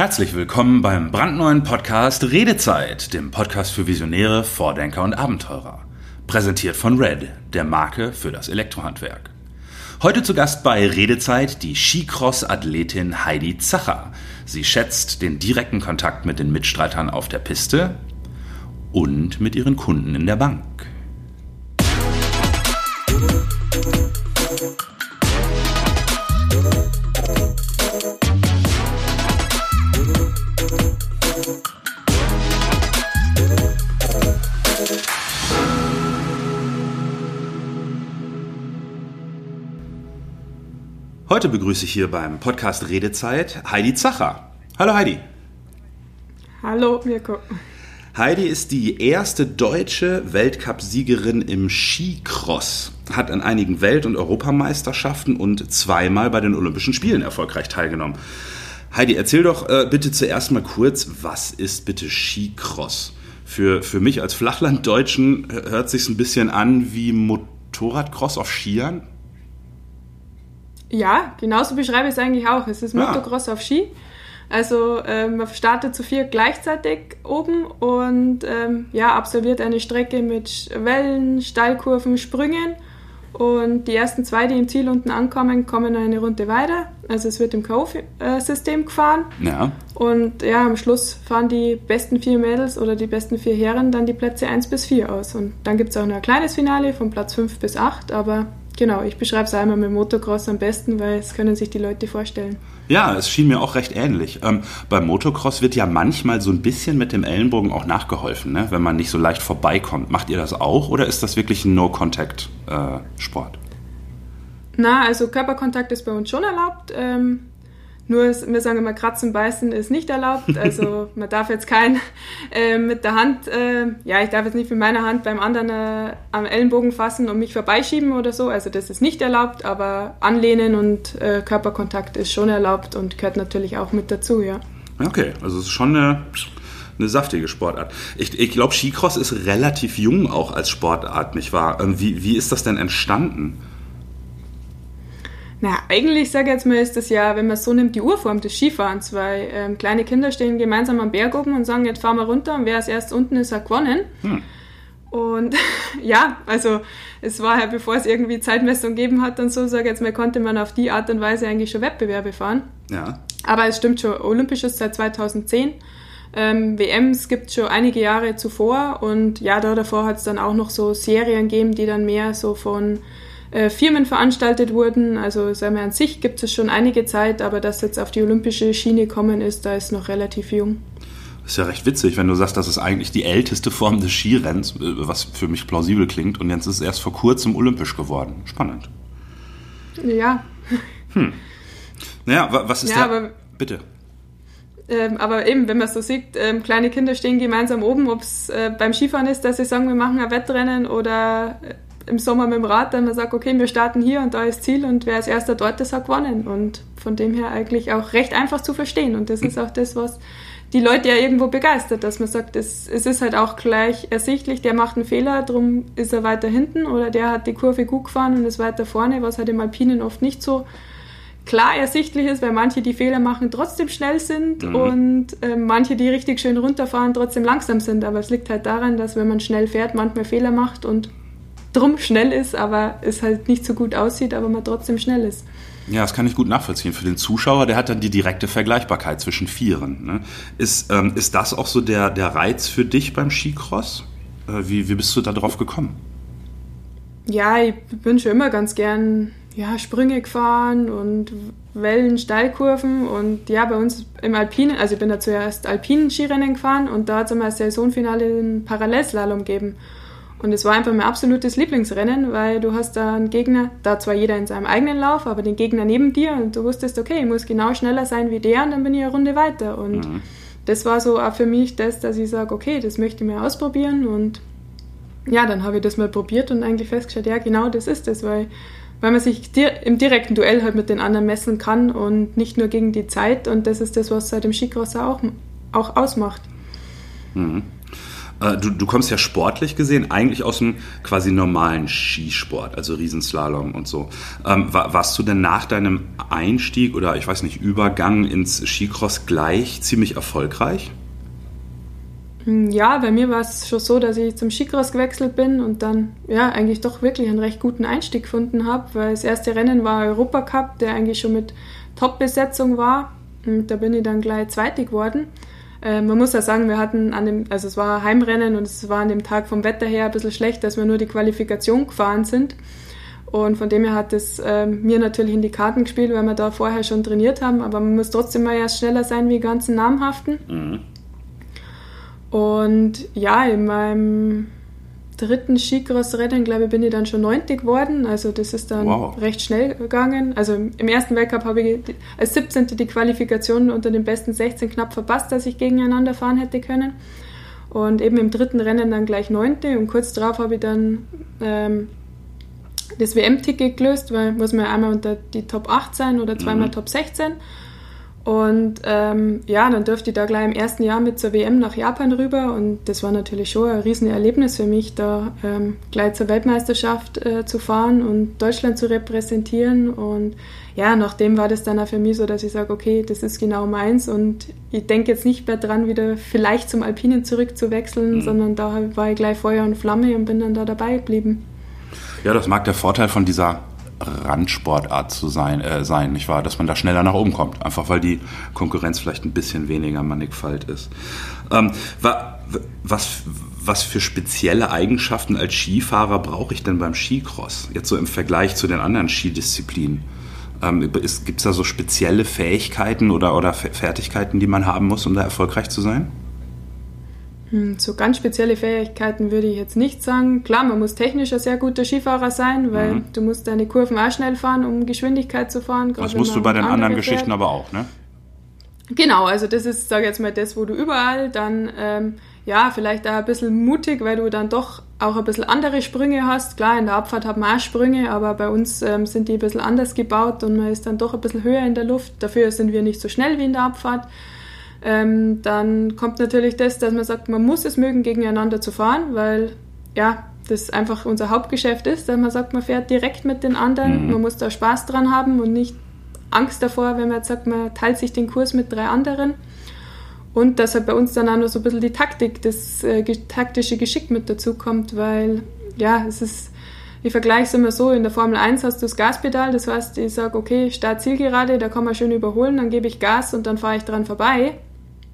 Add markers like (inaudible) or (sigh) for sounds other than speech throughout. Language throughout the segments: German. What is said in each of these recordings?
Herzlich willkommen beim brandneuen Podcast Redezeit, dem Podcast für Visionäre, Vordenker und Abenteurer. Präsentiert von Red, der Marke für das Elektrohandwerk. Heute zu Gast bei Redezeit die Skicross-Athletin Heidi Zacher. Sie schätzt den direkten Kontakt mit den Mitstreitern auf der Piste und mit ihren Kunden in der Bank. Heute begrüße ich hier beim Podcast Redezeit Heidi Zacher. Hallo Heidi. Hallo Mirko. Heidi ist die erste deutsche Weltcupsiegerin im Skicross, hat an einigen Welt- und Europameisterschaften und zweimal bei den Olympischen Spielen erfolgreich teilgenommen. Heidi, erzähl doch äh, bitte zuerst mal kurz, was ist bitte Skicross? Für, für mich als Flachlanddeutschen hört sich ein bisschen an wie Motorradcross auf Skiern. Ja, genauso beschreibe ich es eigentlich auch. Es ist Motocross ja. auf Ski. Also ähm, man startet zu vier gleichzeitig oben und ähm, ja, absolviert eine Strecke mit Wellen, Steilkurven, Sprüngen. Und die ersten zwei, die im Ziel unten ankommen, kommen eine Runde weiter. Also es wird im K.O.-System gefahren. Ja. Und ja, am Schluss fahren die besten vier Mädels oder die besten vier Herren dann die Plätze 1 bis 4 aus. Und dann gibt es auch noch ein kleines Finale von Platz 5 bis 8, aber Genau, ich beschreibe es einmal mit Motocross am besten, weil es können sich die Leute vorstellen. Ja, es schien mir auch recht ähnlich. Ähm, beim Motocross wird ja manchmal so ein bisschen mit dem Ellenbogen auch nachgeholfen, ne? wenn man nicht so leicht vorbeikommt. Macht ihr das auch oder ist das wirklich ein No-Contact-Sport? Äh, Na, also Körperkontakt ist bei uns schon erlaubt. Ähm, nur, wir sagen immer, kratzen, beißen ist nicht erlaubt. (laughs) Also man darf jetzt kein äh, mit der Hand, äh, ja, ich darf jetzt nicht mit meiner Hand beim anderen äh, am Ellenbogen fassen und mich vorbeischieben oder so. Also das ist nicht erlaubt, aber Anlehnen und äh, Körperkontakt ist schon erlaubt und gehört natürlich auch mit dazu, ja. Okay, also es ist schon eine, eine saftige Sportart. Ich, ich glaube, Skicross ist relativ jung auch als Sportart, nicht wahr? Ähm, wie, wie ist das denn entstanden? Na, eigentlich sage ich jetzt mal, ist das ja, wenn man es so nimmt, die Urform des Skifahrens, weil ähm, kleine Kinder stehen gemeinsam am Berg oben und sagen, jetzt fahren wir runter und wer als erst unten ist, hat gewonnen. Hm. Und (laughs) ja, also es war ja, bevor es irgendwie Zeitmessung gegeben hat und so, sage ich jetzt mal, konnte man auf die Art und Weise eigentlich schon Wettbewerbe fahren. Ja. Aber es stimmt schon, Olympisches seit 2010. Ähm, WMs gibt es schon einige Jahre zuvor und ja, da davor hat es dann auch noch so Serien gegeben, die dann mehr so von äh, Firmen veranstaltet wurden. Also sagen wir an sich gibt es schon einige Zeit, aber dass jetzt auf die olympische Schiene kommen ist, da ist noch relativ jung. Das ist ja recht witzig, wenn du sagst, das ist eigentlich die älteste Form des Skirennens, äh, was für mich plausibel klingt, und jetzt ist es erst vor kurzem olympisch geworden. Spannend. Ja. Hm. Naja, was ist ja, der... Aber, Bitte. Ähm, aber eben, wenn man so sieht, ähm, kleine Kinder stehen gemeinsam oben, ob es äh, beim Skifahren ist, dass sie sagen, wir machen ein Wettrennen oder äh, im Sommer mit dem Rad, dann man sagt, okay, wir starten hier und da ist Ziel und wer als erster dort ist, hat gewonnen. Und von dem her eigentlich auch recht einfach zu verstehen. Und das ist auch das, was die Leute ja irgendwo begeistert, dass man sagt, es, es ist halt auch gleich ersichtlich, der macht einen Fehler, darum ist er weiter hinten oder der hat die Kurve gut gefahren und ist weiter vorne, was halt im Alpinen oft nicht so klar ersichtlich ist, weil manche, die Fehler machen, trotzdem schnell sind mhm. und äh, manche, die richtig schön runterfahren, trotzdem langsam sind. Aber es liegt halt daran, dass wenn man schnell fährt, manchmal Fehler macht und drum schnell ist, aber es halt nicht so gut aussieht, aber man trotzdem schnell ist. Ja, das kann ich gut nachvollziehen. Für den Zuschauer, der hat dann die direkte Vergleichbarkeit zwischen Vieren. Ne? Ist, ähm, ist das auch so der, der Reiz für dich beim Skicross? Äh, wie, wie bist du da drauf gekommen? Ja, ich bin schon immer ganz gern ja, Sprünge gefahren und Wellen, Steilkurven und ja, bei uns im Alpinen, also ich bin da zuerst Alpinen Skirennen gefahren und da hat es einmal ein Saisonfinale in Parallelslalom gegeben. Und es war einfach mein absolutes Lieblingsrennen, weil du hast da einen Gegner, da zwar jeder in seinem eigenen Lauf, aber den Gegner neben dir und du wusstest, okay, ich muss genau schneller sein wie der und dann bin ich eine Runde weiter. Und mhm. das war so auch für mich das, dass ich sage, okay, das möchte ich mal ausprobieren und ja, dann habe ich das mal probiert und eigentlich festgestellt, ja, genau das ist es, weil, weil man sich im direkten Duell halt mit den anderen messen kann und nicht nur gegen die Zeit und das ist das, was seit dem Skicross auch, auch ausmacht. Mhm. Äh, du, du kommst ja sportlich gesehen eigentlich aus dem quasi normalen Skisport, also Riesenslalom und so. Ähm, war, warst du denn nach deinem Einstieg oder ich weiß nicht, Übergang ins Skicross gleich ziemlich erfolgreich? Hm, ja, bei mir war es schon so, dass ich zum Skicross gewechselt bin und dann ja eigentlich doch wirklich einen recht guten Einstieg gefunden habe, weil das erste Rennen war Europacup, der eigentlich schon mit Top-Besetzung war. Und da bin ich dann gleich Zweite geworden. Äh, man muss ja sagen, wir hatten an dem, also es war Heimrennen und es war an dem Tag vom Wetter her ein bisschen schlecht, dass wir nur die Qualifikation gefahren sind. Und von dem her hat es äh, mir natürlich in die Karten gespielt, weil wir da vorher schon trainiert haben. Aber man muss trotzdem mal erst schneller sein wie die ganzen Namhaften. Mhm. Und ja, in meinem dritten Skicross-Rennen, glaube ich, bin ich dann schon 90 geworden. Also das ist dann wow. recht schnell gegangen. Also im ersten Weltcup habe ich als 17. die Qualifikation unter den besten 16 knapp verpasst, dass ich gegeneinander fahren hätte können. Und eben im dritten Rennen dann gleich 9. Und kurz darauf habe ich dann ähm, das WM-Ticket gelöst, weil muss man einmal unter die Top 8 sein oder zweimal mhm. Top 16. Und ähm, ja, dann durfte ich da gleich im ersten Jahr mit zur WM nach Japan rüber und das war natürlich schon ein Riesenerlebnis für mich, da ähm, gleich zur Weltmeisterschaft äh, zu fahren und Deutschland zu repräsentieren. Und ja, nachdem war das dann auch für mich so, dass ich sage, okay, das ist genau meins und ich denke jetzt nicht mehr dran, wieder vielleicht zum Alpinen zurückzuwechseln, mhm. sondern da war ich gleich Feuer und Flamme und bin dann da dabei geblieben. Ja, das mag der Vorteil von dieser Randsportart zu sein, äh, sein, nicht wahr? Dass man da schneller nach oben kommt. Einfach weil die Konkurrenz vielleicht ein bisschen weniger mannigfalt ist. Ähm, was, was für spezielle Eigenschaften als Skifahrer brauche ich denn beim Skicross? Jetzt so im Vergleich zu den anderen Skidisziplinen. Ähm, Gibt es da so spezielle Fähigkeiten oder, oder Fertigkeiten, die man haben muss, um da erfolgreich zu sein? Hm, so ganz spezielle Fähigkeiten würde ich jetzt nicht sagen. Klar, man muss technisch ein sehr guter Skifahrer sein, weil mhm. du musst deine Kurven auch schnell fahren, um Geschwindigkeit zu fahren. Das musst du bei den anderen fährt. Geschichten aber auch, ne? Genau, also das ist, sage ich jetzt mal, das, wo du überall dann, ähm, ja, vielleicht auch ein bisschen mutig, weil du dann doch auch ein bisschen andere Sprünge hast. Klar, in der Abfahrt hat man auch Sprünge, aber bei uns ähm, sind die ein bisschen anders gebaut und man ist dann doch ein bisschen höher in der Luft. Dafür sind wir nicht so schnell wie in der Abfahrt ähm, dann kommt natürlich das, dass man sagt, man muss es mögen, gegeneinander zu fahren, weil ja, das einfach unser Hauptgeschäft ist, dass man sagt, man fährt direkt mit den anderen, mhm. man muss da Spaß dran haben und nicht Angst davor, wenn man jetzt sagt, man teilt sich den Kurs mit drei anderen. Und dass halt bei uns dann auch noch so ein bisschen die Taktik, das äh, taktische Geschick mit dazu kommt, weil ja, es ist, ich vergleiche es immer so, in der Formel 1 hast du das Gaspedal, das heißt, ich sage, okay, Start-Zielgerade, da kann man schön überholen, dann gebe ich Gas und dann fahre ich dran vorbei.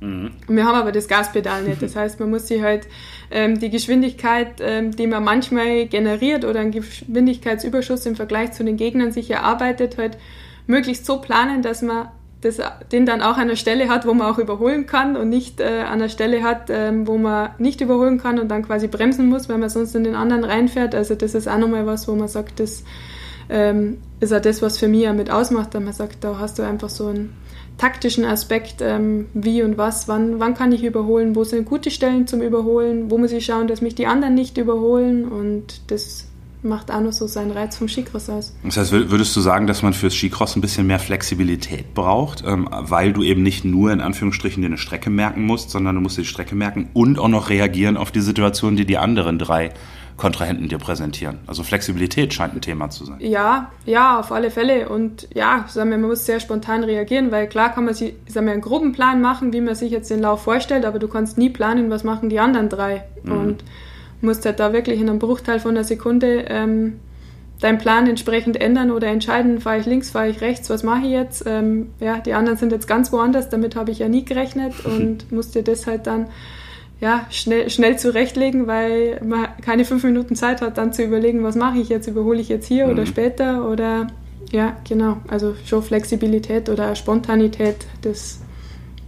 Mhm. Wir haben aber das Gaspedal nicht. Das heißt, man muss sich halt ähm, die Geschwindigkeit, ähm, die man manchmal generiert oder einen Geschwindigkeitsüberschuss im Vergleich zu den Gegnern sich erarbeitet, halt möglichst so planen, dass man das, den dann auch an der Stelle hat, wo man auch überholen kann und nicht äh, an der Stelle hat, ähm, wo man nicht überholen kann und dann quasi bremsen muss, weil man sonst in den anderen reinfährt. Also das ist auch nochmal was, wo man sagt, das ähm, ist auch das, was für mich ja mit ausmacht, dass man sagt, da hast du einfach so ein taktischen Aspekt, ähm, wie und was, wann, wann kann ich überholen, wo sind gute Stellen zum Überholen, wo muss ich schauen, dass mich die anderen nicht überholen und das macht auch noch so seinen Reiz vom Skicross aus. Das heißt, würdest du sagen, dass man fürs Skicross ein bisschen mehr Flexibilität braucht, ähm, weil du eben nicht nur in Anführungsstrichen dir eine Strecke merken musst, sondern du musst die Strecke merken und auch noch reagieren auf die Situation, die die anderen drei Kontrahenten dir präsentieren. Also Flexibilität scheint ein Thema zu sein. Ja, ja, auf alle Fälle. Und ja, sagen wir, man muss sehr spontan reagieren, weil klar kann man sich sagen wir, einen groben Plan machen, wie man sich jetzt den Lauf vorstellt, aber du kannst nie planen, was machen die anderen drei. Mhm. Und musst halt da wirklich in einem Bruchteil von einer Sekunde ähm, deinen Plan entsprechend ändern oder entscheiden, fahre ich links, fahre ich rechts, was mache ich jetzt? Ähm, ja, die anderen sind jetzt ganz woanders, damit habe ich ja nie gerechnet (laughs) und musst dir das halt dann ja, schnell, schnell zurechtlegen, weil man keine fünf Minuten Zeit hat, dann zu überlegen, was mache ich jetzt, überhole ich jetzt hier mhm. oder später oder ja, genau, also schon Flexibilität oder Spontanität, das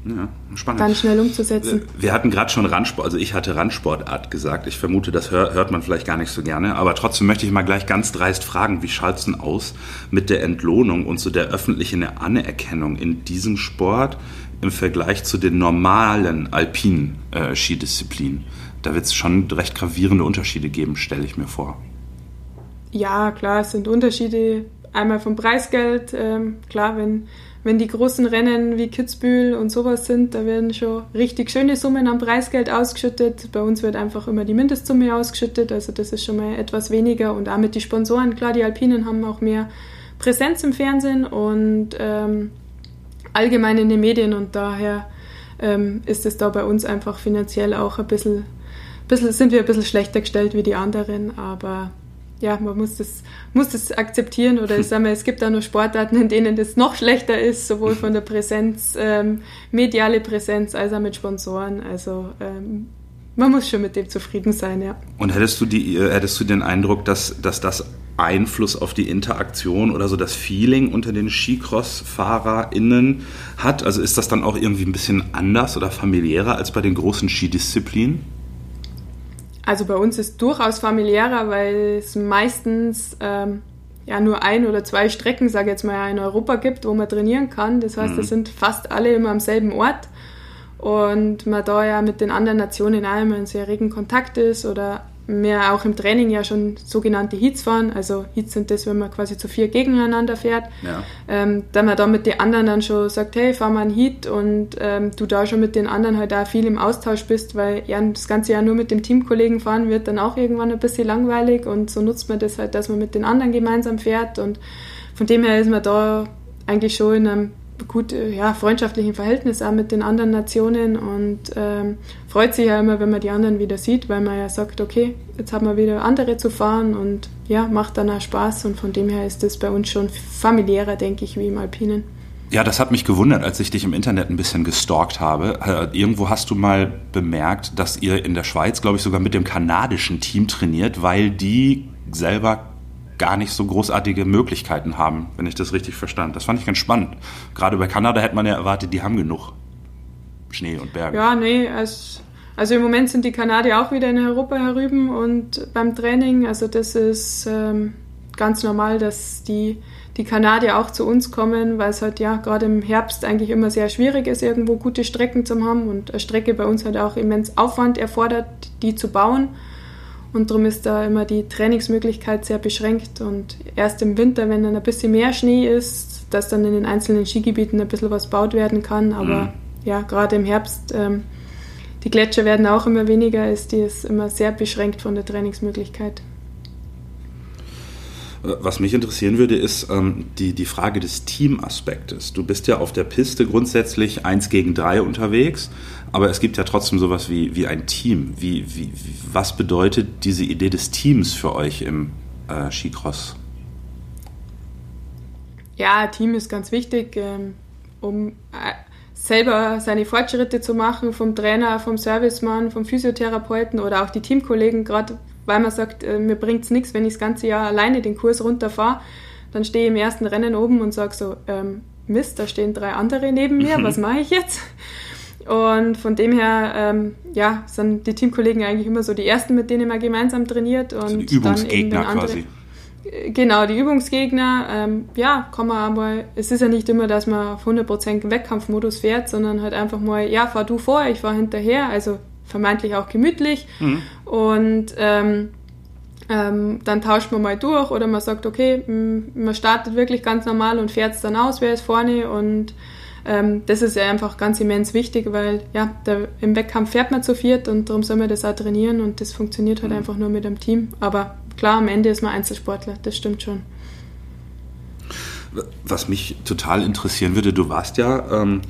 ja, spannend. dann schnell umzusetzen. Wir hatten gerade schon Randsport, also ich hatte Randsportart gesagt. Ich vermute, das hör, hört man vielleicht gar nicht so gerne, aber trotzdem möchte ich mal gleich ganz dreist fragen, wie schaut es denn aus mit der Entlohnung und so der öffentlichen Anerkennung in diesem Sport? Im Vergleich zu den normalen alpinen äh, Skidisziplinen. Da wird es schon recht gravierende Unterschiede geben, stelle ich mir vor. Ja, klar, es sind Unterschiede. Einmal vom Preisgeld. Ähm, klar, wenn wenn die großen Rennen wie Kitzbühel und sowas sind, da werden schon richtig schöne Summen an Preisgeld ausgeschüttet. Bei uns wird einfach immer die Mindestsumme ausgeschüttet, also das ist schon mal etwas weniger. Und auch mit den Sponsoren, klar, die Alpinen haben auch mehr Präsenz im Fernsehen und ähm, allgemein in den Medien und daher ähm, ist es da bei uns einfach finanziell auch ein bisschen, bisschen, sind wir ein bisschen schlechter gestellt wie die anderen, aber ja, man muss das, muss das akzeptieren oder ich sage mal, es gibt auch noch Sportarten, in denen das noch schlechter ist, sowohl von der Präsenz, ähm, mediale Präsenz als auch mit Sponsoren. Also ähm, man muss schon mit dem zufrieden sein, ja. Und hättest du, die, äh, hättest du den Eindruck, dass, dass das Einfluss auf die Interaktion oder so das Feeling unter den Skicross-FahrerInnen hat? Also ist das dann auch irgendwie ein bisschen anders oder familiärer als bei den großen Skidisziplinen? Also bei uns ist es durchaus familiärer, weil es meistens ähm, ja nur ein oder zwei Strecken, sage ich jetzt mal, in Europa gibt, wo man trainieren kann. Das heißt, mhm. das sind fast alle immer am selben Ort und man da ja mit den anderen Nationen auch immer in sehr regen Kontakt ist oder wir auch im Training ja schon sogenannte Heats fahren. Also Heats sind das, wenn man quasi zu vier gegeneinander fährt. Ja. Ähm, da man da mit den anderen dann schon sagt, hey, fahr mal einen Heat und ähm, du da schon mit den anderen halt auch viel im Austausch bist, weil ja, das ganze Jahr nur mit dem Teamkollegen fahren wird dann auch irgendwann ein bisschen langweilig und so nutzt man das halt, dass man mit den anderen gemeinsam fährt und von dem her ist man da eigentlich schon in einem gut, äh, ja, freundschaftlichen Verhältnis auch mit den anderen Nationen und ähm, freut sich ja immer, wenn man die anderen wieder sieht, weil man ja sagt, okay, jetzt haben wir wieder andere zu fahren und ja, macht dann auch Spaß und von dem her ist das bei uns schon familiärer, denke ich, wie im Alpinen. Ja, das hat mich gewundert, als ich dich im Internet ein bisschen gestalkt habe. Äh, irgendwo hast du mal bemerkt, dass ihr in der Schweiz, glaube ich, sogar mit dem kanadischen Team trainiert, weil die selber gar nicht so großartige Möglichkeiten haben, wenn ich das richtig verstand. Das fand ich ganz spannend. Gerade bei Kanada hätte man ja erwartet, die haben genug Schnee und Berge. Ja, nee, also, also im Moment sind die Kanadier auch wieder in Europa herüben und beim Training, also das ist ähm, ganz normal, dass die, die Kanadier auch zu uns kommen, weil es halt ja gerade im Herbst eigentlich immer sehr schwierig ist, irgendwo gute Strecken zu haben und eine Strecke bei uns halt auch immens Aufwand erfordert, die zu bauen. Und darum ist da immer die Trainingsmöglichkeit sehr beschränkt. Und erst im Winter, wenn dann ein bisschen mehr Schnee ist, dass dann in den einzelnen Skigebieten ein bisschen was baut werden kann. Aber mhm. ja, gerade im Herbst, ähm, die Gletscher werden auch immer weniger, ist die ist immer sehr beschränkt von der Trainingsmöglichkeit. Was mich interessieren würde, ist ähm, die, die Frage des Teamaspektes. Du bist ja auf der Piste grundsätzlich eins gegen drei unterwegs, aber es gibt ja trotzdem sowas wie, wie ein Team. Wie, wie, was bedeutet diese Idee des Teams für euch im äh, Skicross? Ja, Team ist ganz wichtig, ähm, um äh, selber seine Fortschritte zu machen, vom Trainer, vom Servicemann, vom Physiotherapeuten oder auch die Teamkollegen, gerade weil man sagt, äh, mir bringt es nichts, wenn ich das ganze Jahr alleine den Kurs runterfahre. Dann stehe ich im ersten Rennen oben und sage so, ähm, Mist, da stehen drei andere neben mir, was mache ich jetzt? Und von dem her, ähm, ja, sind die Teamkollegen eigentlich immer so die ersten, mit denen man gemeinsam trainiert. Und also die Übungsgegner dann quasi. Äh, genau, die Übungsgegner. Ähm, ja, kann man aber, es ist ja nicht immer, dass man auf 100% im Wettkampfmodus fährt, sondern halt einfach mal, ja, fahr du vor, ich fahr hinterher. Also vermeintlich auch gemütlich. Mhm. Und ähm, ähm, dann tauscht man mal durch oder man sagt, okay, man startet wirklich ganz normal und fährt es dann aus, wer ist vorne und ähm, das ist ja einfach ganz immens wichtig, weil ja, der, im Wettkampf fährt man zu viert und darum soll man das auch trainieren und das funktioniert halt mhm. einfach nur mit einem Team. Aber klar, am Ende ist man Einzelsportler, das stimmt schon. Was mich total interessieren würde, du warst ja ähm,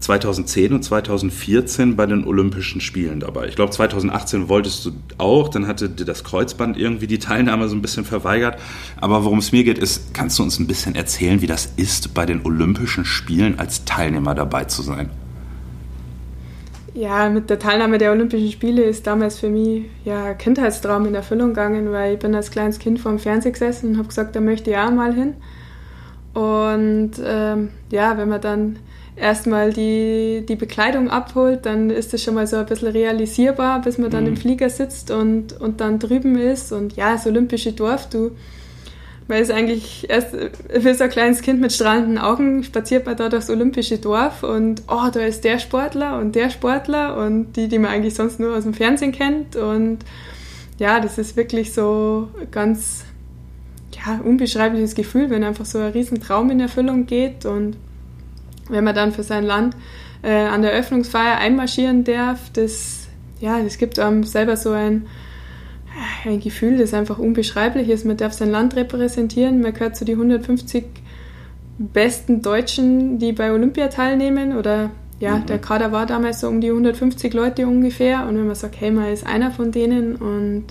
2010 und 2014 bei den Olympischen Spielen dabei. Ich glaube, 2018 wolltest du auch, dann hatte dir das Kreuzband irgendwie die Teilnahme so ein bisschen verweigert. Aber worum es mir geht, ist, kannst du uns ein bisschen erzählen, wie das ist, bei den Olympischen Spielen als Teilnehmer dabei zu sein? Ja, mit der Teilnahme der Olympischen Spiele ist damals für mich ja Kindheitstraum in Erfüllung gegangen, weil ich bin als kleines Kind vor dem Fernseher gesessen und habe gesagt, da möchte ich auch mal hin. Und ähm, ja, wenn man dann erstmal die, die Bekleidung abholt, dann ist das schon mal so ein bisschen realisierbar, bis man dann mhm. im Flieger sitzt und, und dann drüben ist. Und ja, das olympische Dorf, du, man ist eigentlich erst für so ein kleines Kind mit strahlenden Augen, spaziert man da durchs olympische Dorf und oh, da ist der Sportler und der Sportler und die, die man eigentlich sonst nur aus dem Fernsehen kennt. Und ja, das ist wirklich so ganz ja, unbeschreibliches Gefühl, wenn einfach so ein Riesentraum in Erfüllung geht und wenn man dann für sein Land äh, an der Eröffnungsfeier einmarschieren darf, das, ja, das gibt einem selber so ein, ein Gefühl, das einfach unbeschreiblich ist. Man darf sein Land repräsentieren, man gehört zu die 150 besten Deutschen, die bei Olympia teilnehmen. Oder ja, mhm. der Kader war damals so um die 150 Leute ungefähr. Und wenn man sagt, hey, man ist einer von denen. Und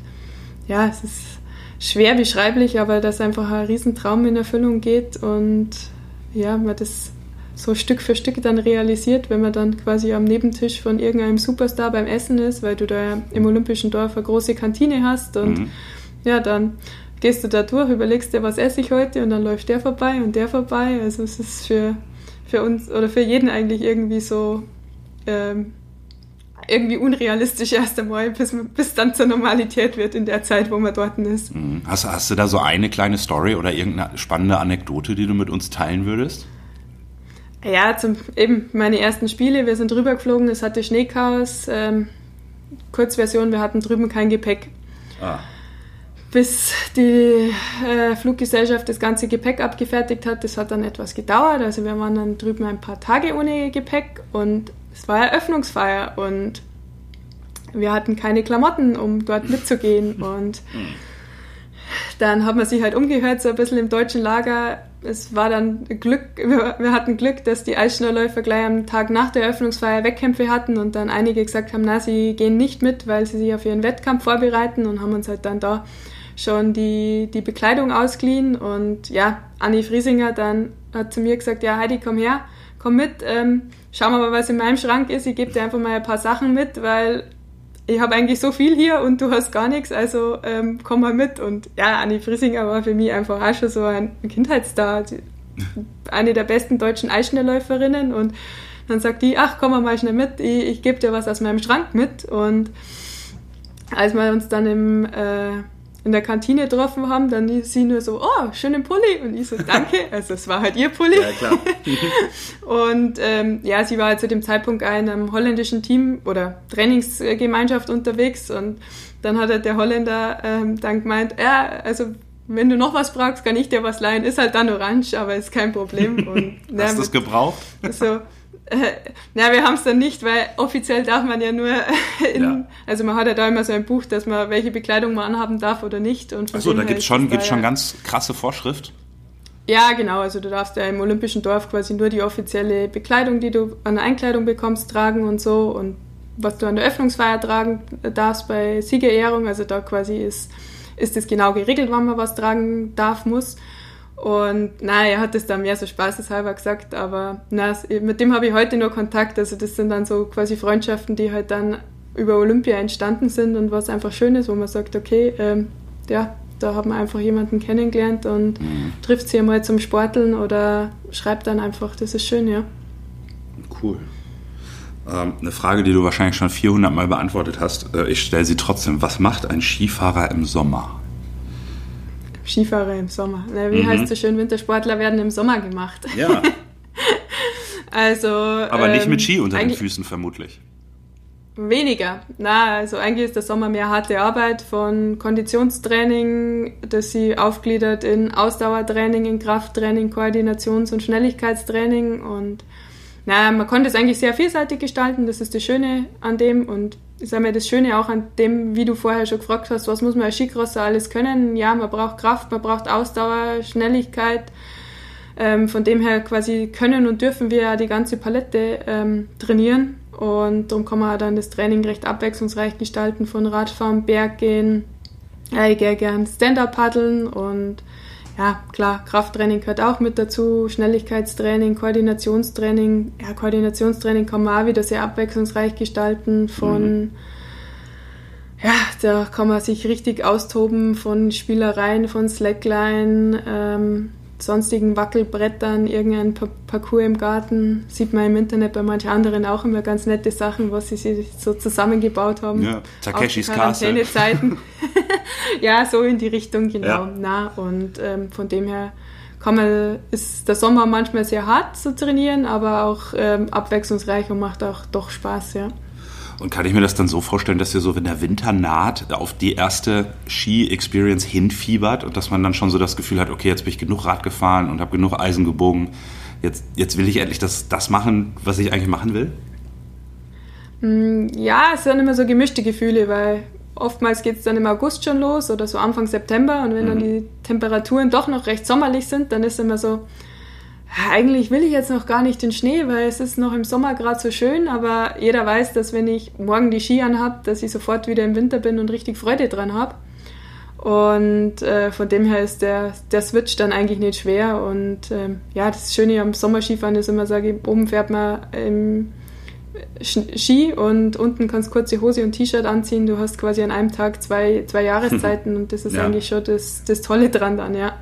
ja, es ist schwer beschreiblich, aber dass einfach ein Riesentraum in Erfüllung geht. Und ja, man das so Stück für Stück dann realisiert, wenn man dann quasi am Nebentisch von irgendeinem Superstar beim Essen ist, weil du da im Olympischen Dorf eine große Kantine hast und mhm. ja, dann gehst du da durch, überlegst dir, was esse ich heute und dann läuft der vorbei und der vorbei. Also es ist für, für uns oder für jeden eigentlich irgendwie so ähm, irgendwie unrealistisch erst einmal, bis, bis dann zur Normalität wird in der Zeit, wo man dort ist. Mhm. Hast, hast du da so eine kleine Story oder irgendeine spannende Anekdote, die du mit uns teilen würdest? Ja, zum, eben meine ersten Spiele, wir sind rübergeflogen, es hatte Schneechaos. Ähm, Kurzversion, wir hatten drüben kein Gepäck. Ah. Bis die äh, Fluggesellschaft das ganze Gepäck abgefertigt hat, das hat dann etwas gedauert. Also wir waren dann drüben ein paar Tage ohne Gepäck und es war Eröffnungsfeier und wir hatten keine Klamotten, um dort mitzugehen. (laughs) Und dann hat man sich halt umgehört, so ein bisschen im deutschen Lager. Es war dann Glück, wir, hatten Glück, dass die Eisschnellläufer gleich am Tag nach der Eröffnungsfeier Wettkämpfe hatten und dann einige gesagt haben, na, sie gehen nicht mit, weil sie sich auf ihren Wettkampf vorbereiten und haben uns halt dann da schon die, die Bekleidung ausgeliehen. Und ja, Anni Friesinger dann hat zu mir gesagt, ja, Heidi, komm her, komm mit, ähm, schau mal, was in meinem Schrank ist. Ich gebe dir einfach mal ein paar Sachen mit, weil ich habe eigentlich so viel hier und du hast gar nichts, also ähm, komm mal mit. Und ja, Anni Friesinger war für mich einfach auch schon so ein Kindheitsstar, eine der besten deutschen Eisschnellläuferinnen. Und dann sagt die, ach, komm mal schnell mit, ich, ich gebe dir was aus meinem Schrank mit. Und als wir uns dann im äh, in der Kantine getroffen haben, dann sie nur so, oh, schönen Pulli. Und ich so, danke. (laughs) Also es war halt ihr Pulli. Ja, klar. (laughs) und ähm, ja, sie war halt zu dem Zeitpunkt in einem holländischen Team oder Trainingsgemeinschaft unterwegs und dann hat halt der Holländer ähm, dann gemeint, ja, also wenn du noch was brauchst, kann ich dir was leihen. Ist halt dann orange, aber ist kein Problem. (laughs) Und, Hast du das gebraucht? So, (laughs) äh, na, wir haben es dann nicht, weil offiziell darf man ja nur (laughs) in, ja. also man hat ja da immer so ein Buch, dass man welche Bekleidung man anhaben darf oder nicht. Achso, da gibt es schon, gibt's schon ganz krasse Vorschrift. Ja, genau. Also du darfst ja im Olympischen Dorf quasi nur die offizielle Bekleidung, die du an der Einkleidung bekommst, tragen und so. Und was du an der Öffnungsfeier tragen darfst bei Siegerehrung, also da quasi ist, ist es genau geregelt, wann man was tragen darf, muss. Und naja, er hat es dann mehr so spaßeshalber gesagt, aber na, mit dem habe ich heute noch Kontakt. Also das sind dann so quasi Freundschaften, die halt dann über Olympia entstanden sind und was einfach schön ist, wo man sagt, okay, ähm, ja, da hat man einfach jemanden kennengelernt und mhm. trifft sie einmal zum Sporteln oder schreibt dann einfach, das ist schön, ja. Cool. Ähm, eine Frage, die du wahrscheinlich schon 400 Mal beantwortet hast. Äh, ich stelle sie trotzdem. Was macht ein Skifahrer im Sommer? Skifahrer im Sommer. Na, wie mhm. heißt es so schön, Wintersportler werden im Sommer gemacht. Ja. (laughs) also. Aber nicht mit ähm, Ski unter den Füßen vermutlich. Weniger. Na, also eigentlich ist der Sommer mehr harte Arbeit von Konditionstraining, das sie aufgliedert in Ausdauertraining, in Krafttraining, Koordinations- und Schnelligkeitstraining und na, man konnte es eigentlich sehr vielseitig gestalten, das ist das Schöne an dem und sage mir das Schöne auch an dem, wie du vorher schon gefragt hast, was muss man als Skicrosser alles können? Ja, man braucht Kraft, man braucht Ausdauer, Schnelligkeit. Ähm, von dem her quasi können und dürfen wir ja die ganze Palette ähm, trainieren und darum kann man dann das Training recht abwechslungsreich gestalten von Radfahren, Berggehen, ja, ich gehe gern Stand-Up paddeln und ja, klar, Krafttraining gehört auch mit dazu, Schnelligkeitstraining, Koordinationstraining. Ja, Koordinationstraining kann man auch wieder sehr abwechslungsreich gestalten von, mhm. ja, da kann man sich richtig austoben von Spielereien, von Slackline, ähm, sonstigen Wackelbrettern, irgendein Parcours im Garten. Sieht man im Internet bei manchen anderen auch immer ganz nette Sachen, was sie sich so zusammengebaut haben. Ja, Takeshis Castle. Zeiten. (laughs) (laughs) ja, so in die Richtung, genau. Ja. Na, und ähm, von dem her kann man, ist der Sommer manchmal sehr hart zu trainieren, aber auch ähm, abwechslungsreich und macht auch doch Spaß, ja. Und kann ich mir das dann so vorstellen, dass ihr so, wenn der Winter naht, auf die erste Ski-Experience hinfiebert und dass man dann schon so das Gefühl hat, okay, jetzt bin ich genug Rad gefahren und habe genug Eisen gebogen, jetzt, jetzt will ich endlich das, das machen, was ich eigentlich machen will? Mm, ja, es sind immer so gemischte Gefühle, weil oftmals geht es dann im August schon los oder so Anfang September und wenn mhm. dann die Temperaturen doch noch recht sommerlich sind, dann ist immer so, eigentlich will ich jetzt noch gar nicht den Schnee, weil es ist noch im Sommer gerade so schön, aber jeder weiß, dass wenn ich morgen die Ski anhabe, dass ich sofort wieder im Winter bin und richtig Freude dran habe. Und äh, von dem her ist der, der Switch dann eigentlich nicht schwer. Und äh, ja, das Schöne am Sommerskifahren ist immer, sage ich, oben fährt man im Ski und unten kannst du kurze Hose und T-Shirt anziehen. Du hast quasi an einem Tag zwei, zwei (laughs) Jahreszeiten und das ist ja. eigentlich schon das, das Tolle dran dann, ja.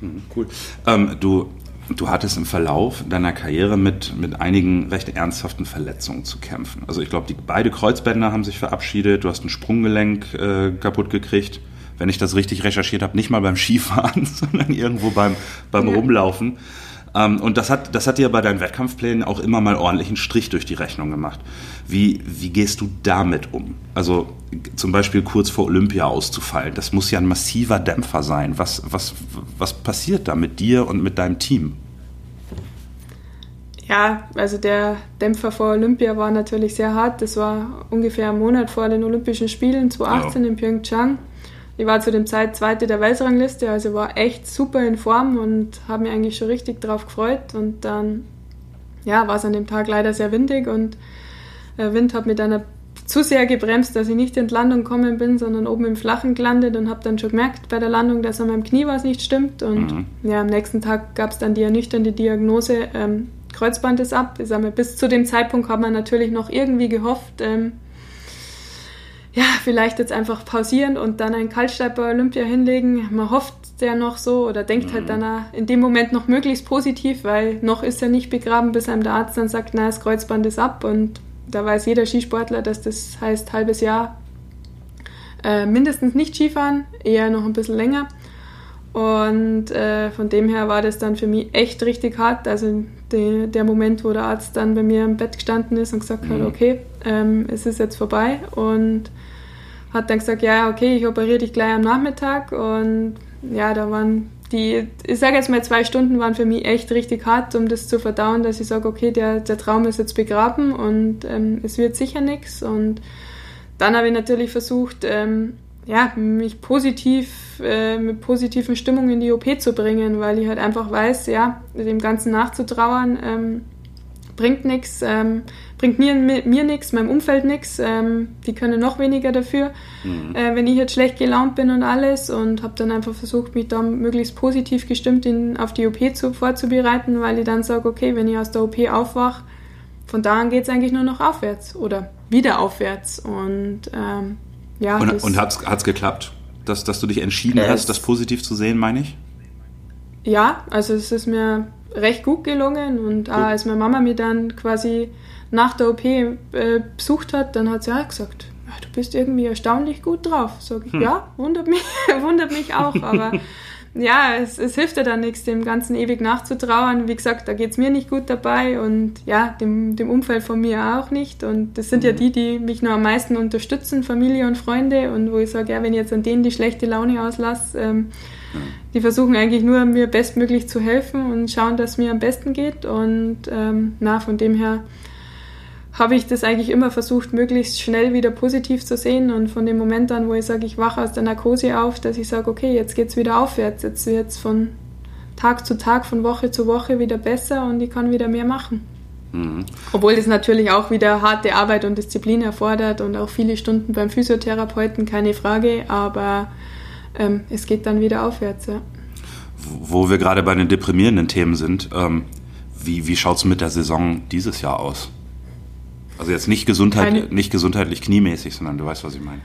Mhm, cool. Ähm, du, du hattest im Verlauf deiner Karriere mit, mit einigen recht ernsthaften Verletzungen zu kämpfen. Also ich glaube, beide Kreuzbänder haben sich verabschiedet, du hast ein Sprunggelenk äh, kaputt gekriegt. Wenn ich das richtig recherchiert habe, nicht mal beim Skifahren, (laughs) sondern irgendwo beim, beim ja. Rumlaufen. Ähm, und das hat, das hat dir bei deinen Wettkampfplänen auch immer mal ordentlichen Strich durch die Rechnung gemacht. Wie, wie gehst du damit um? Also zum Beispiel kurz vor Olympia auszufallen, das muss ja ein massiver Dämpfer sein. Was, was, was passiert da mit dir und mit deinem Team? Ja, also der Dämpfer vor Olympia war natürlich sehr hart. Das war ungefähr ein Monat vor den Olympischen Spielen 2018 ja. in Pyeongchang. Ich war zu dem Zeit Zweite der Weltrangliste, also war echt super in Form und habe mich eigentlich schon richtig drauf gefreut. Und dann ja, war es an dem Tag leider sehr windig und der Wind hat mit einer zu sehr gebremst, dass ich nicht in die Landung gekommen bin, sondern oben im Flachen gelandet und habe dann schon gemerkt bei der Landung, dass an meinem Knie was nicht stimmt. Und mhm. ja, am nächsten Tag gab es dann die ernüchternde Diagnose, ähm, Kreuzband ist ab. Ich sag mal, bis zu dem Zeitpunkt hat man natürlich noch irgendwie gehofft, ähm, ja, vielleicht jetzt einfach pausieren und dann einen Kaltstart bei Olympia hinlegen. Man hofft ja noch so oder denkt halt mhm. halt dann in dem Moment noch möglichst positiv, weil noch ist er nicht begraben, bis einem der Arzt dann sagt, na, das Kreuzband ist ab und da weiß jeder Skisportler, dass das heißt halbes Jahr äh, mindestens nicht Skifahren, eher noch ein bisschen länger. Und äh, von dem her war das dann für mich echt richtig hart. Also de, der Moment, wo der Arzt dann bei mir im Bett gestanden ist und gesagt hat, mhm. okay, ähm, es ist jetzt vorbei. Und hat dann gesagt, ja, okay, ich operiere dich gleich am Nachmittag. Und ja, da waren die, ich sage jetzt mal, zwei Stunden waren für mich echt richtig hart, um das zu verdauen, dass ich sage, okay, der, der Traum ist jetzt begraben und ähm, es wird sicher nichts. Und dann habe ich natürlich versucht, ähm, ja, mich positiv, äh, mit positiven Stimmung in die OP zu bringen, weil ich halt einfach weiß, ja, dem Ganzen nachzutrauern, ähm, bringt nichts, ähm, bringt mir, mir nichts, meinem Umfeld nichts. Ähm, die können noch weniger dafür, mhm. äh, wenn ich jetzt schlecht gelaunt bin und alles. Und habe dann einfach versucht, mich da möglichst positiv gestimmt in, auf die OP zu, vorzubereiten, weil ich dann sage, okay, wenn ich aus der OP aufwache, von da an geht es eigentlich nur noch aufwärts oder wieder aufwärts. Und ähm, ja. Und, und hat es geklappt, dass, dass du dich entschieden hast, das positiv zu sehen, meine ich? Ja, also es ist mir recht gut gelungen und auch als meine Mama mich dann quasi nach der OP äh, besucht hat, dann hat sie auch gesagt, ja, du bist irgendwie erstaunlich gut drauf. Sag ich, hm. ja, wundert mich, (laughs) wundert mich auch, aber ja, es, es hilft ja dann nichts, dem Ganzen ewig nachzutrauern. Wie gesagt, da geht es mir nicht gut dabei und ja, dem, dem Umfeld von mir auch nicht. Und das sind mhm. ja die, die mich nur am meisten unterstützen, Familie und Freunde. Und wo ich sage, ja, wenn ich jetzt an denen die schlechte Laune auslasse, ähm, die versuchen eigentlich nur, mir bestmöglich zu helfen und schauen, dass es mir am besten geht. Und ähm, na, von dem her habe ich das eigentlich immer versucht, möglichst schnell wieder positiv zu sehen. Und von dem Moment an, wo ich sage, ich wache aus der Narkose auf, dass ich sage, okay, jetzt geht es wieder aufwärts. Jetzt wird es von Tag zu Tag, von Woche zu Woche wieder besser und ich kann wieder mehr machen. Mhm. Obwohl das natürlich auch wieder harte Arbeit und Disziplin erfordert und auch viele Stunden beim Physiotherapeuten, keine Frage. Aber ähm, es geht dann wieder aufwärts. Ja. Wo wir gerade bei den deprimierenden Themen sind, ähm, wie, wie schaut es mit der Saison dieses Jahr aus? Also jetzt nicht, Gesundheit, nicht gesundheitlich kniemäßig, sondern du weißt, was ich meine.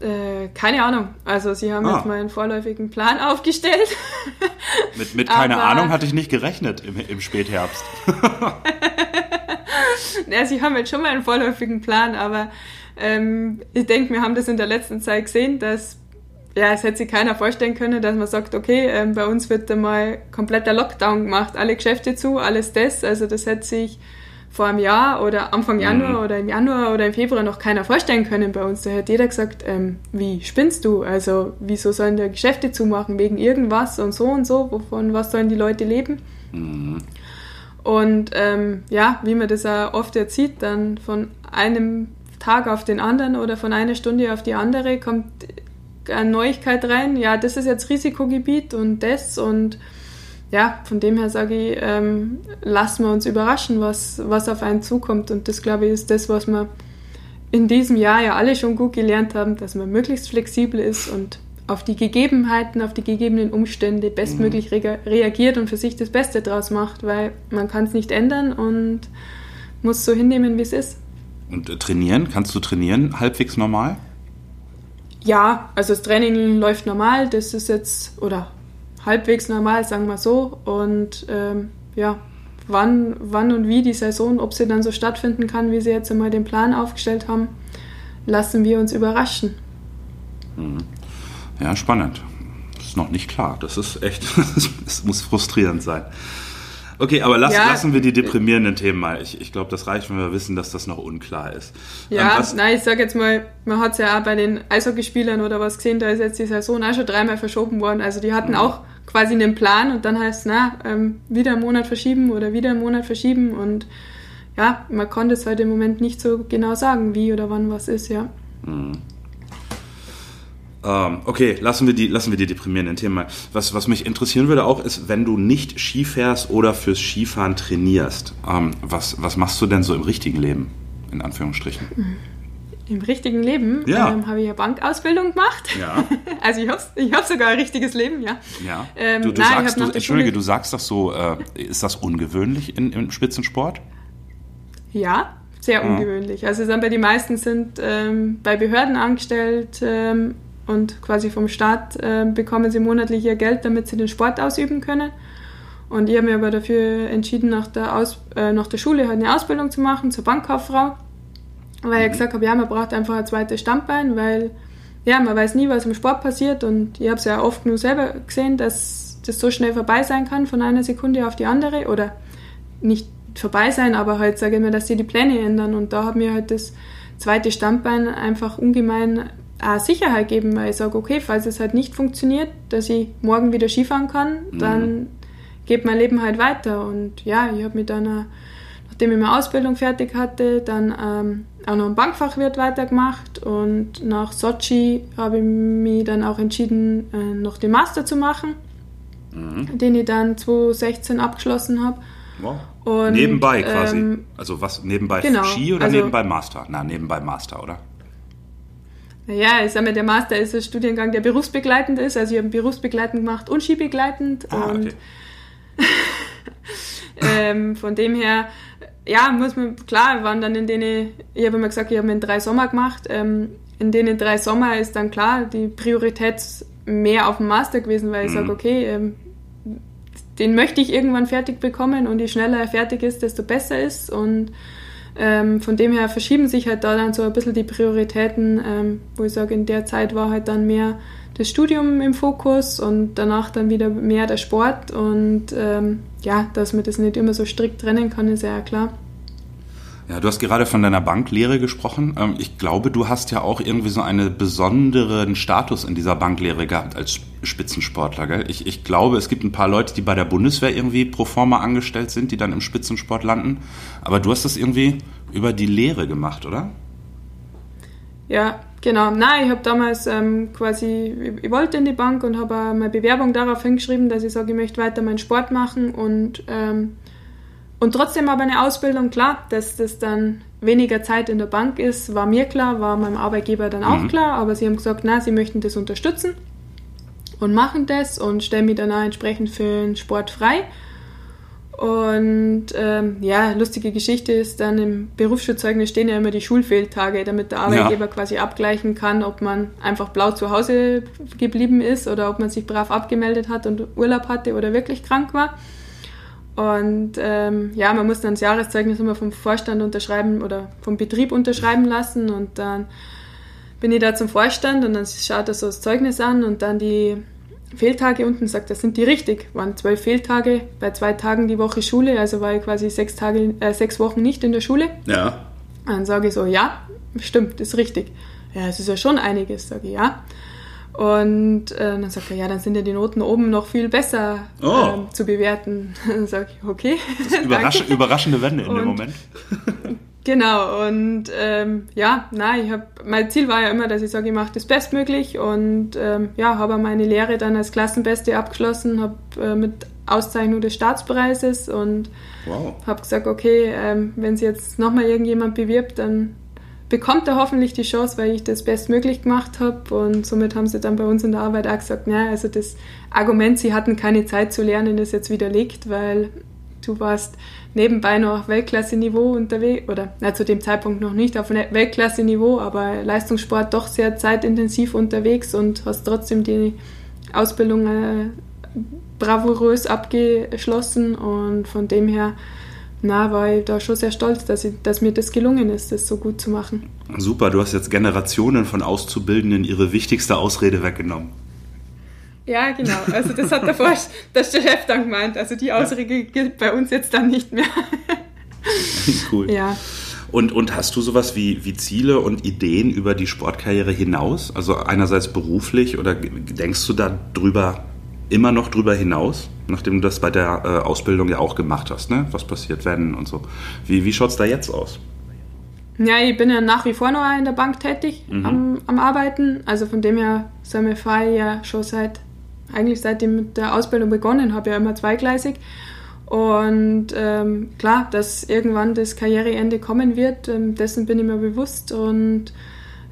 Äh, keine Ahnung. Also sie haben ah. jetzt mal einen vorläufigen Plan aufgestellt. (laughs) Mit, mit keine Ahnung hatte ich nicht gerechnet im, im Spätherbst. (laughs) ja, sie haben jetzt schon mal einen vorläufigen Plan, aber ähm, ich denke, wir haben das in der letzten Zeit gesehen, dass ja, es hätte sich keiner vorstellen können, dass man sagt, okay, ähm, bei uns wird einmal kompletter Lockdown gemacht, alle Geschäfte zu, alles das. Also das hätte sich vor einem Jahr oder Anfang Januar mhm. oder im Januar oder im Februar noch keiner vorstellen können bei uns. Da hat jeder gesagt, ähm, wie spinnst du? Also wieso sollen da Geschäfte zumachen wegen irgendwas und so und so? Wovon was sollen die Leute leben? Mhm. Und ähm, ja, wie man das auch oft jetzt sieht, dann von einem Tag auf den anderen oder von einer Stunde auf die andere kommt eine Neuigkeit rein. Ja, das ist jetzt Risikogebiet und das und ja, von dem her sage ich, ähm, lassen wir uns überraschen, was, was auf einen zukommt. Und das, glaube ich, ist das, was wir in diesem Jahr ja alle schon gut gelernt haben, dass man möglichst flexibel ist und auf die Gegebenheiten, auf die gegebenen Umstände bestmöglich mhm. re reagiert und für sich das Beste draus macht, weil man kann es nicht ändern und muss so hinnehmen, wie es ist. Und äh, trainieren, kannst du trainieren halbwegs normal? Ja, also das Training läuft normal, das ist jetzt, oder halbwegs normal, sagen wir so. Und ähm, ja, wann, wann und wie die Saison, ob sie dann so stattfinden kann, wie sie jetzt einmal den Plan aufgestellt haben, lassen wir uns überraschen. Mhm. Ja, spannend. Das ist noch nicht klar. Das ist echt, (laughs) es muss frustrierend sein. Okay, aber lass, ja. lassen wir die deprimierenden Themen mal. Ich, ich glaube, das reicht, wenn wir wissen, dass das noch unklar ist. Ja, ähm, nein, ich sage jetzt mal, man hat es ja auch bei den Eishockeyspielern oder was gesehen, da ist jetzt die Saison auch schon dreimal verschoben worden. Also die hatten mhm. auch quasi einen Plan und dann heißt es, na, ähm, wieder einen Monat verschieben oder wieder einen Monat verschieben und ja, man konnte es halt im Moment nicht so genau sagen, wie oder wann was ist, ja. Mhm. Ähm, okay, lassen wir, die, lassen wir die deprimierenden Themen mal. Was, was mich interessieren würde auch, ist, wenn du nicht Ski fährst oder fürs Skifahren trainierst, ähm, was, was machst du denn so im richtigen Leben, in Anführungsstrichen? Im richtigen Leben ja. ähm, habe ich ja Bankausbildung gemacht. Ja. (laughs) also ich habe ich hab sogar ein richtiges Leben, ja. ja. Ähm, du, du nein, sagst, du, Entschuldige, du sagst doch so, äh, ist das ungewöhnlich in, im Spitzensport? Ja, sehr ungewöhnlich. Also bei die meisten sind ähm, bei Behörden angestellt, ähm, und quasi vom Staat äh, bekommen sie monatlich ihr Geld, damit sie den Sport ausüben können. Und ich habe mich aber dafür entschieden, nach der, Aus äh, nach der Schule halt eine Ausbildung zu machen zur Bankkauffrau, weil mhm. ich gesagt habe, ja, man braucht einfach ein zweites Standbein, weil ja, man weiß nie, was im Sport passiert und ich habe es ja oft nur selber gesehen, dass das so schnell vorbei sein kann von einer Sekunde auf die andere oder nicht vorbei sein, aber halt sage ich mir, dass sie die Pläne ändern und da hat mir halt das zweite Standbein einfach ungemein auch Sicherheit geben, weil ich sage, okay, falls es halt nicht funktioniert, dass ich morgen wieder Skifahren kann, mhm. dann geht mein Leben halt weiter. Und ja, ich habe mich dann, auch, nachdem ich meine Ausbildung fertig hatte, dann ähm, auch noch ein Bankfachwirt weitergemacht und nach Sochi habe ich mich dann auch entschieden, äh, noch den Master zu machen, mhm. den ich dann 2016 abgeschlossen habe. Wow. Und, nebenbei quasi. Ähm, also was nebenbei genau, Ski oder also, nebenbei Master? Na, nebenbei Master, oder? Naja, ich sage mal, der Master ist ein Studiengang, der berufsbegleitend ist. Also ich habe berufsbegleitend gemacht und skibegleitend. Ah, und okay. (laughs) ähm, von dem her, ja, muss man, klar, waren dann in denen, ich habe immer gesagt, ich habe in drei Sommer gemacht. Ähm, in denen drei Sommer ist dann klar die Priorität mehr auf dem Master gewesen, weil ich mhm. sage, okay, ähm, den möchte ich irgendwann fertig bekommen und je schneller er fertig ist, desto besser ist. Und ähm, von dem her verschieben sich halt da dann so ein bisschen die Prioritäten, ähm, wo ich sage, in der Zeit war halt dann mehr das Studium im Fokus und danach dann wieder mehr der Sport und ähm, ja, dass man das nicht immer so strikt trennen kann, ist ja klar. Ja, du hast gerade von deiner Banklehre gesprochen. Ähm, ich glaube, du hast ja auch irgendwie so einen besonderen Status in dieser Banklehre gehabt als Spitzensportler. Gell? Ich, ich glaube, es gibt ein paar Leute, die bei der Bundeswehr irgendwie pro forma angestellt sind, die dann im Spitzensport landen. Aber du hast das irgendwie über die Lehre gemacht, oder? Ja, genau. Nein, ich habe damals ähm, quasi, ich wollte in die Bank und habe meine Bewerbung darauf hingeschrieben, dass ich sage, ich möchte weiter meinen Sport machen und ähm, und trotzdem aber eine Ausbildung, klar, dass das dann weniger Zeit in der Bank ist, war mir klar, war meinem Arbeitgeber dann auch mhm. klar, aber sie haben gesagt, na, sie möchten das unterstützen und machen das und stellen mich dann auch entsprechend für den Sport frei. Und ähm, ja, lustige Geschichte ist dann im Berufsschutzzeugnis stehen ja immer die Schulfehltage, damit der Arbeitgeber ja. quasi abgleichen kann, ob man einfach blau zu Hause geblieben ist oder ob man sich brav abgemeldet hat und Urlaub hatte oder wirklich krank war. Und ähm, ja, man muss dann das Jahreszeugnis immer vom Vorstand unterschreiben oder vom Betrieb unterschreiben lassen. Und dann bin ich da zum Vorstand und dann schaut er so das Zeugnis an und dann die Fehltage unten, sagt, das sind die richtig. Waren zwölf Fehltage bei zwei Tagen die Woche Schule, also war ich quasi sechs, Tage, äh, sechs Wochen nicht in der Schule. Ja. Dann sage ich so, ja, stimmt, ist richtig. Ja, es ist ja schon einiges, sage ich, ja. Und äh, dann sagt er, ja, dann sind ja die Noten oben noch viel besser Oh. ähm, zu bewerten. (laughs) Dann sage ich, okay. Überrasch danke. überraschende Wende in dem Und- Moment. (laughs) Genau, und ähm, ja, nein, ich hab, mein Ziel war ja immer, dass ich sage, ich mache das bestmöglich und ähm, ja, habe meine Lehre dann als Klassenbeste abgeschlossen, habe äh, mit Auszeichnung des Staatspreises und Wow. habe gesagt, okay, ähm, wenn sich jetzt nochmal irgendjemand bewirbt, dann bekommt er hoffentlich die Chance, weil ich das bestmöglich gemacht habe und somit haben sie dann bei uns in der Arbeit auch gesagt, naja, also das Argument, sie hatten keine Zeit zu lernen, ist jetzt widerlegt, weil du warst nebenbei noch auf Weltklasse-Niveau unterwegs, oder na, zu dem Zeitpunkt noch nicht auf Weltklasse-Niveau, aber Leistungssport doch sehr zeitintensiv unterwegs und hast trotzdem die Ausbildung äh, bravourös abgeschlossen. Und von dem her na, war ich da schon sehr stolz, dass, ich, dass mir das gelungen ist, das so gut zu machen. Super, du hast jetzt Generationen von Auszubildenden ihre wichtigste Ausrede weggenommen. Ja, genau. Also das hat davor (laughs) der Chef dann gemeint. Also die Ausrede gilt bei uns jetzt dann nicht mehr. (laughs) cool. Ja. Und, und hast du sowas wie, wie Ziele und Ideen über die Sportkarriere hinaus? Also einerseits beruflich oder denkst du da drüber, immer noch drüber hinaus? Nachdem du das bei der äh, Ausbildung ja auch gemacht hast, ne? Was passiert, wenn und so. Wie, wie schaut's da jetzt aus? Ja, ich bin ja nach wie vor noch in der Bank tätig am, am Arbeiten. Also von dem her sind wir frei ja schon seit, eigentlich seitdem mit der Ausbildung begonnen habe, ja immer zweigleisig. Und ähm, klar, dass irgendwann das Karriereende kommen wird, ähm, dessen bin ich mir bewusst. Und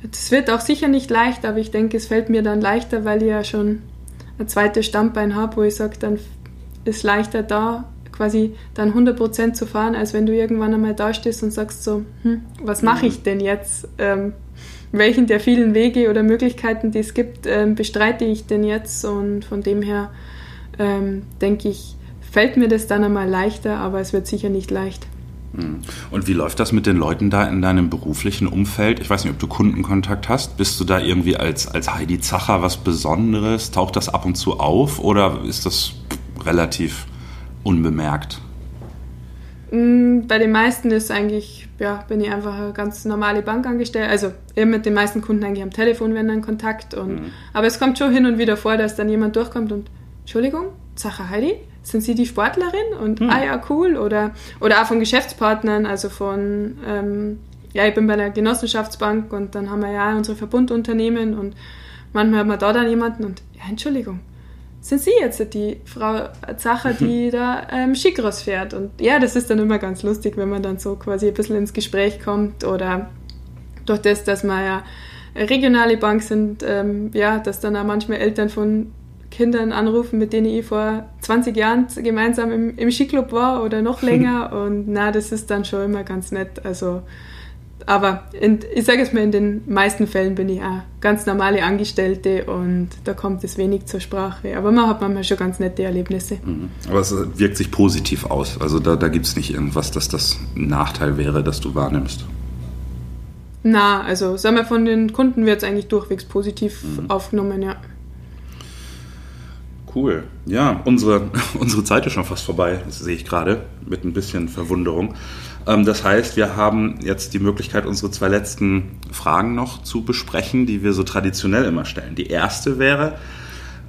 das wird auch sicher nicht leicht, aber ich denke, es fällt mir dann leichter, weil ich ja schon ein zweites Standbein habe, wo ich sage, dann ist leichter da, quasi dann 100% zu fahren, als wenn du irgendwann einmal da stehst und sagst so, hm, was mache ich denn jetzt? Ähm, welchen der vielen Wege oder Möglichkeiten, die es gibt, ähm, bestreite ich denn jetzt? Und von dem her ähm, denke ich, fällt mir das dann einmal leichter, aber es wird sicher nicht leicht. Und wie läuft das mit den Leuten da in deinem beruflichen Umfeld? Ich weiß nicht, ob du Kundenkontakt hast. Bist du da irgendwie als, als Heidi Zacher was Besonderes? Taucht das ab und zu auf oder ist das relativ unbemerkt? Mm, Bei den meisten ist eigentlich, ja, bin ich einfach eine ganz normale Bankangestellte. Also eben mit den meisten Kunden eigentlich am Telefon, wenn dann Kontakt. Und, Aber es kommt schon hin und wieder vor, dass dann jemand durchkommt und, Entschuldigung, Sache Heidi, sind Sie die Sportlerin? Und, ah ja, cool. Oder, oder auch von Geschäftspartnern, also von, ähm, ja, ich bin bei der Genossenschaftsbank und dann haben wir ja unsere Verbundunternehmen und manchmal hat man da dann jemanden und, ja, Entschuldigung, sind Sie jetzt die Frau Zacher, die (laughs) da ähm, Skicross fährt? Und ja, das ist dann immer ganz lustig, wenn man dann so quasi ein bisschen ins Gespräch kommt oder durch das, dass wir ja regionale Bank sind, ähm, ja, dass dann auch manchmal Eltern von Kindern anrufen, mit denen ich vor 20 Jahren gemeinsam im, im Skiclub war oder noch (laughs) länger. Und na, das ist dann schon immer ganz nett. Also, aber in, ich sage es mal, in den meisten Fällen bin ich auch ganz normale Angestellte und da kommt es wenig zur Sprache. Aber man hat manchmal schon ganz nette Erlebnisse. Aber es wirkt sich positiv aus. Also da, da gibt es nicht irgendwas, dass das ein Nachteil wäre, dass du wahrnimmst. Na, also sagen wir, von den Kunden wird es eigentlich durchwegs positiv aufgenommen, ja. Cool. Ja, unsere, (laughs) unsere Zeit ist schon fast vorbei, das sehe ich gerade, mit ein bisschen Verwunderung. Ähm, das heißt, wir haben jetzt die Möglichkeit, unsere zwei letzten Fragen noch zu besprechen, die wir so traditionell immer stellen. Die erste wäre,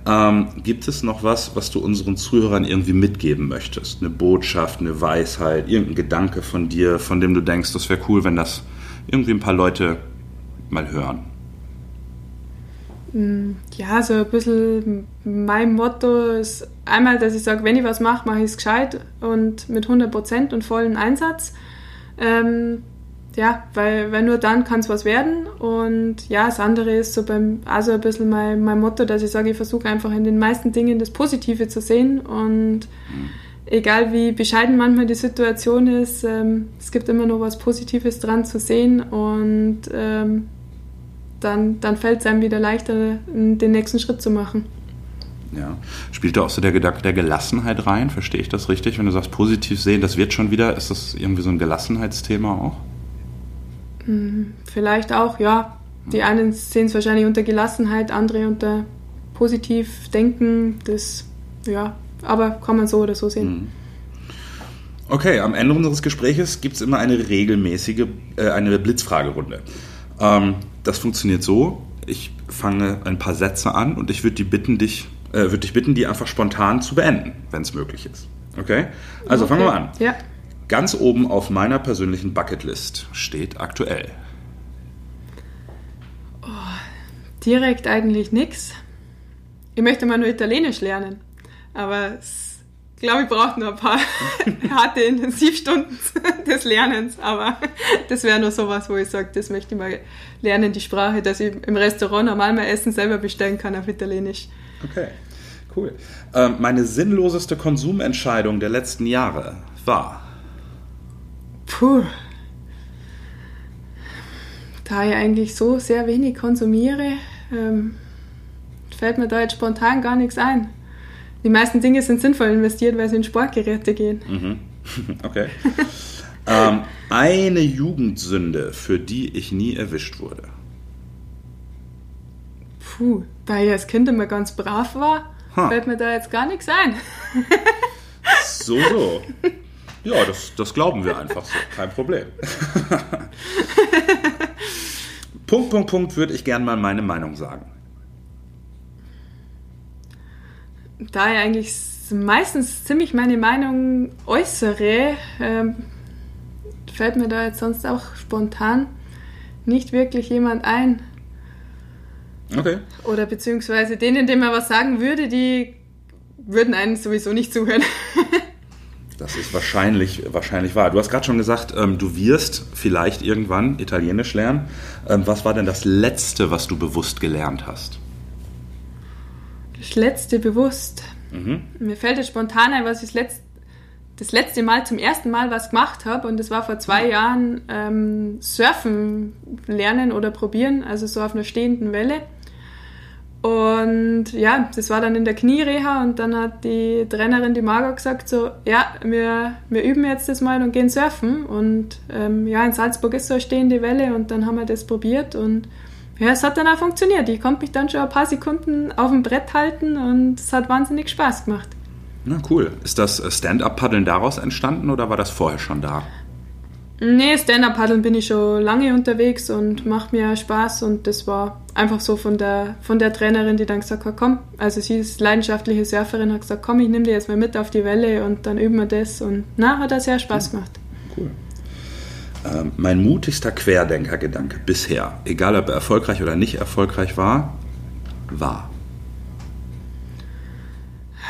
ähm, gibt es noch was, was du unseren Zuhörern irgendwie mitgeben möchtest? Eine Botschaft, eine Weisheit, irgendein Gedanke von dir, von dem du denkst, das wäre cool, wenn das irgendwie ein paar Leute mal hören. Ja, so ein bisschen mein Motto ist einmal, dass ich sage, wenn ich was mache, mache ich es gescheit und mit 100% und vollen Einsatz. Ähm, ja, weil, weil nur dann kann es was werden. Und ja, das andere ist so beim, also ein bisschen mein, mein Motto, dass ich sage, ich versuche einfach in den meisten Dingen das Positive zu sehen und egal wie bescheiden manchmal die Situation ist, ähm, es gibt immer noch was Positives dran zu sehen und ähm, dann, dann fällt es einem wieder leichter, den nächsten Schritt zu machen. Ja. Spielt da auch so der Gedanke der Gelassenheit rein? Verstehe ich das richtig? Wenn du sagst, positiv sehen, das wird schon wieder, ist das irgendwie so ein Gelassenheitsthema auch? Vielleicht auch, ja. Die einen sehen es wahrscheinlich unter Gelassenheit, andere unter positiv denken, das, ja, aber kann man so oder so sehen. Mhm. Okay, am Ende unseres Gespräches gibt es immer eine regelmäßige, äh, eine Blitzfragerunde. Ähm, das funktioniert so, ich fange ein paar Sätze an und ich würde die bitten, dich, äh, würde dich bitten, die einfach spontan zu beenden, wenn es möglich ist. Okay? Also okay. fangen wir an. Ja. Ganz oben auf meiner persönlichen Bucketlist steht aktuell. Oh, direkt eigentlich nichts. Ich möchte mal nur Italienisch lernen. Aber ich glaube, ich brauche noch ein paar (laughs) harte Intensivstunden des Lernens. Aber das wäre nur sowas, wo ich sage, das möchte ich mal lernen, die Sprache, dass ich im Restaurant normal mein Essen selber bestellen kann auf Italienisch. Okay, cool. Ähm, meine sinnloseste Konsumentscheidung der letzten Jahre war? Puh. Da ich eigentlich so sehr wenig konsumiere, ähm, fällt mir da jetzt spontan gar nichts ein. Die meisten Dinge sind sinnvoll investiert, weil sie in Sportgeräte gehen. Mhm. (laughs) Okay. ähm, eine Jugendsünde, für die ich nie erwischt wurde. Puh, da ich als Kind immer ganz brav war, ha. fällt mir da jetzt gar nichts ein. (laughs) so, so. Ja, das, das glauben wir einfach so. Kein Problem. (laughs) Punkt, Punkt, Punkt würde ich gern mal meine Meinung sagen. Da ich eigentlich meistens ziemlich meine Meinung äußere, ähm, fällt mir da jetzt sonst auch spontan nicht wirklich jemand ein. Okay. Oder beziehungsweise denen, denen man was sagen würde, die würden einen sowieso nicht zuhören. (laughs) Das ist wahrscheinlich, wahrscheinlich wahr. Du hast gerade schon gesagt, ähm, du wirst vielleicht irgendwann Italienisch lernen. Ähm, was war denn das Letzte, was du bewusst gelernt hast? Das Letzte bewusst? Mhm. Mir fällt jetzt spontan ein, was ich das letzte, das letzte Mal zum ersten Mal was gemacht habe. Und das war vor zwei Jahren ähm, Surfen lernen oder probieren, also so auf einer stehenden Welle. Und ja, das war dann in der Kniereha und dann hat die Trainerin, die Margot, gesagt so, ja, wir, wir üben jetzt das mal und gehen surfen. Und ähm, ja, in Salzburg ist so eine stehende Welle und dann haben wir das probiert und ja, es hat dann auch funktioniert. Ich konnte mich dann schon ein paar Sekunden auf dem Brett halten und es hat wahnsinnig Spaß gemacht. Na cool. Ist das Stand-up-Paddeln daraus entstanden oder war das vorher schon da? Nee, Stand-Up-Paddeln bin ich schon lange unterwegs und macht mir Spaß und das war einfach so von der, von der Trainerin, die dann gesagt hat, komm, also sie ist leidenschaftliche Surferin, hat gesagt, komm, ich nehme dir jetzt mal mit auf die Welle und dann üben wir das und na, hat das sehr Spaß gemacht. Cool. Ähm, mein mutigster Querdenker-Gedanke bisher, egal ob er erfolgreich oder nicht erfolgreich war, war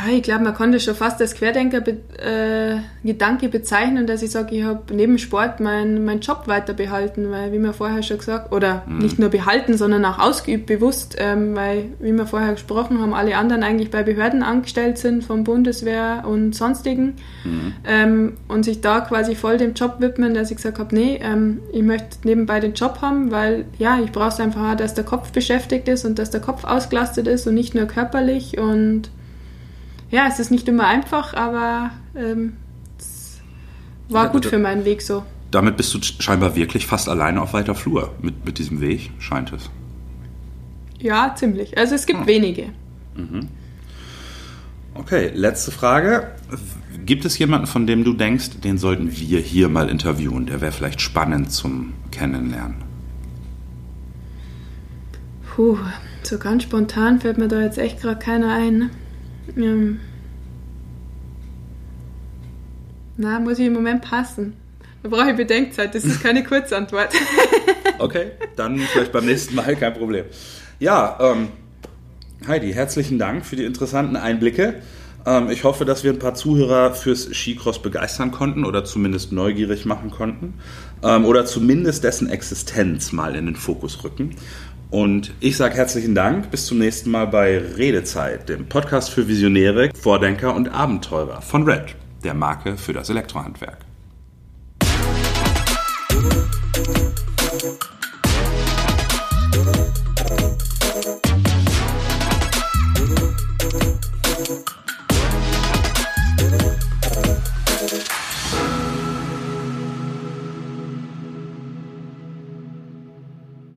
ich glaube, man konnte schon fast als Querdenker-Gedanke äh, bezeichnen, dass ich sage, ich habe neben Sport meinen mein Job weiter behalten, weil, wie wir vorher schon gesagt, oder mhm. nicht nur behalten, sondern auch ausgeübt, bewusst, ähm, weil, wie wir vorher gesprochen haben, alle anderen eigentlich bei Behörden angestellt sind, vom Bundeswehr und sonstigen, mhm. ähm, und sich da quasi voll dem Job widmen, dass ich gesagt habe, nee, ähm, ich möchte nebenbei den Job haben, weil, ja, ich brauche es einfach auch, dass der Kopf beschäftigt ist und dass der Kopf ausgelastet ist und nicht nur körperlich und ja, es ist nicht immer einfach, aber ähm, es war ja, gut für meinen Weg so. Damit bist du scheinbar wirklich fast alleine auf weiter Flur mit, mit diesem Weg, scheint es. Ja, ziemlich. Also es gibt hm. wenige. Mhm. Okay, letzte Frage. Gibt es jemanden, von dem du denkst, den sollten wir hier mal interviewen? Der wäre vielleicht spannend zum Kennenlernen. Puh, so ganz spontan fällt mir da jetzt echt gerade keiner ein. Ähm, na, muss ich im Moment passen. Da brauche ich Bedenkzeit, das ist keine Kurzantwort. (laughs) okay, dann vielleicht beim nächsten Mal, kein Problem. Ja, ähm, Heidi, herzlichen Dank für die interessanten Einblicke. Ähm, ich hoffe, dass wir ein paar Zuhörer fürs Skicross begeistern konnten oder zumindest neugierig machen konnten ähm, oder zumindest dessen Existenz mal in den Fokus rücken. Und ich sage herzlichen Dank. Bis zum nächsten Mal bei Redezeit, dem Podcast für Visionäre, Vordenker und Abenteurer von Red, der Marke für das Elektrohandwerk.